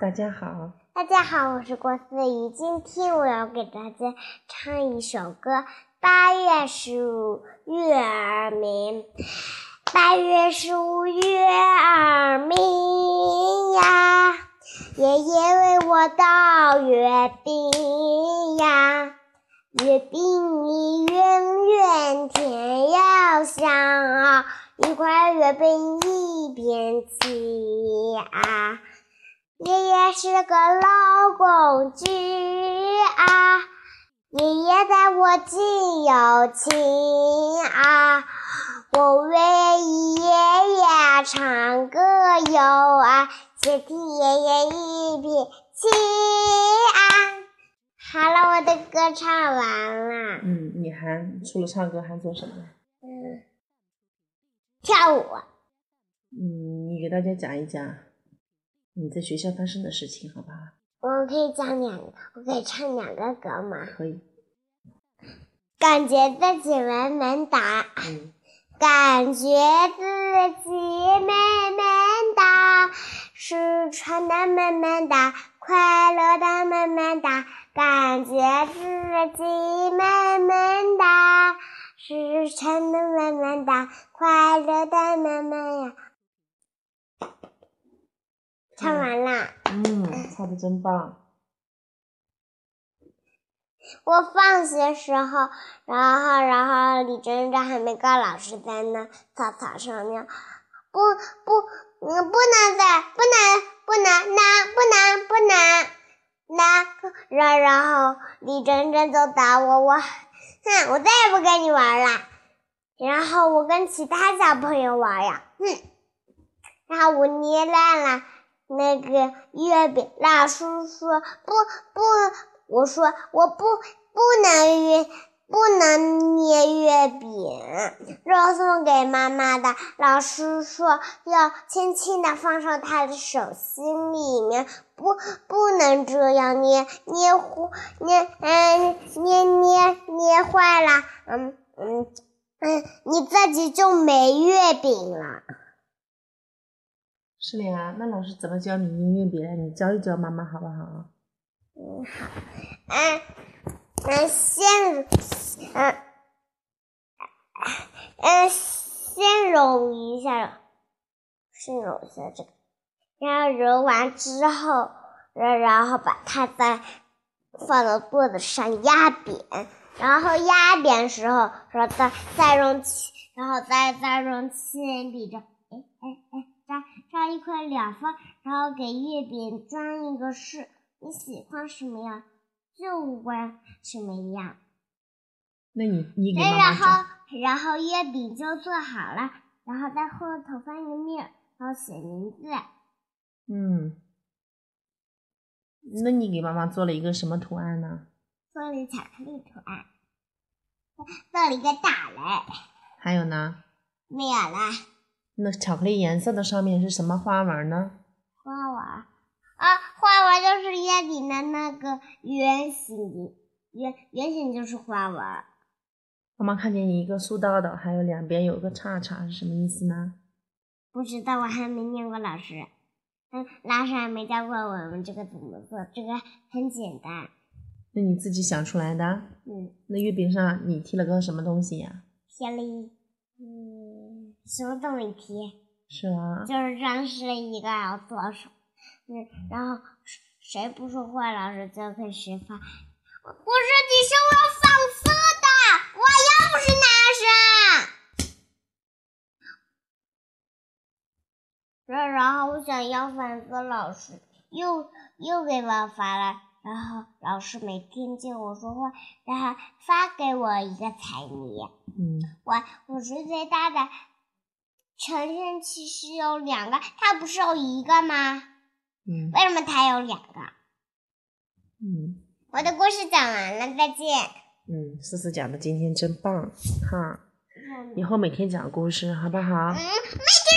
大家好，大家好，我是郭思雨。今天我要给大家唱一首歌。八月十五，月儿明。八月十五，月儿明呀，爷爷为我倒月饼呀。月饼里圆圆甜又香啊，一块月饼一边吃啊。爷爷是个老公举啊，爷爷待我真有情啊，我为爷爷唱歌哟啊，且听爷爷一片情啊。好了，我的歌唱完了。嗯，你还除了唱歌还做什么？嗯，跳舞。嗯，你给大家讲一讲。你在学校发生的事情，好不好？我可以讲两个，我可以唱两个歌吗？可以。感觉自己萌萌哒，感觉自己萌萌哒，是穿的萌萌哒，快乐的萌萌哒，感觉自己萌萌哒，是穿的萌萌哒，快乐的萌萌呀。唱完了。嗯，唱的真棒。我放学时候，然后，然后李珍珍还没告老师在那草草上面，不不，嗯，不能在，不能，不能，那，不能，不能，那，然然后李珍珍就打我，我，哼，我再也不跟你玩了。然后我跟其他小朋友玩呀，哼，然后我捏烂了。那个月饼，老师说不不，我说我不不能月不能捏月饼，肉送给妈妈的。老师说要轻轻的放上她的手心里面，不不能这样捏捏坏捏嗯捏捏捏坏了，嗯嗯嗯，你自己就没月饼了。是的呀，那老师怎么教你捏月饼？你教一教妈妈好不好？嗯好，嗯嗯先嗯嗯先揉一下，先揉一下这个，然后揉完之后，然然后把它再放到桌子上压扁，然后压扁时候，然后再再用，然后再再用铅笔这，哎哎哎。扎扎一块两分，然后给月饼装一个饰。你喜欢什么样，就玩什么样。那你你给妈妈然后然后月饼就做好了，然后在后头翻一面，然后写名字。嗯，那你给妈妈做了一个什么图案呢？做了巧克力图案，做了一个大人。还有呢？没有了。那巧克力颜色的上面是什么花纹呢？花纹啊，花纹就是月饼的那个圆形，圆圆形就是花纹。妈妈看见一个竖道的，还有两边有个叉叉，是什么意思呢？不知道，我还没念过老师，嗯，老师还没教过我们这个怎么做，这个很简单。那你自己想出来的？嗯。那月饼上你贴了个什么东西呀？贴了一，嗯。什么都没贴，是吗，就是装饰了一个要做手，嗯，然后谁不说话，老师就可以学发。我说你是我要放色的，我又不是男生。然然后我想要反色，老师又又给我发了，然后老师没听见我说话，然后发给我一个彩泥。嗯，我我是最大的。晨晨其实有两个，他不是有一个吗？嗯。为什么他有两个？嗯。我的故事讲完了，再见。嗯，思思讲的今天真棒，哈。以后每天讲故事，好不好？嗯，每天。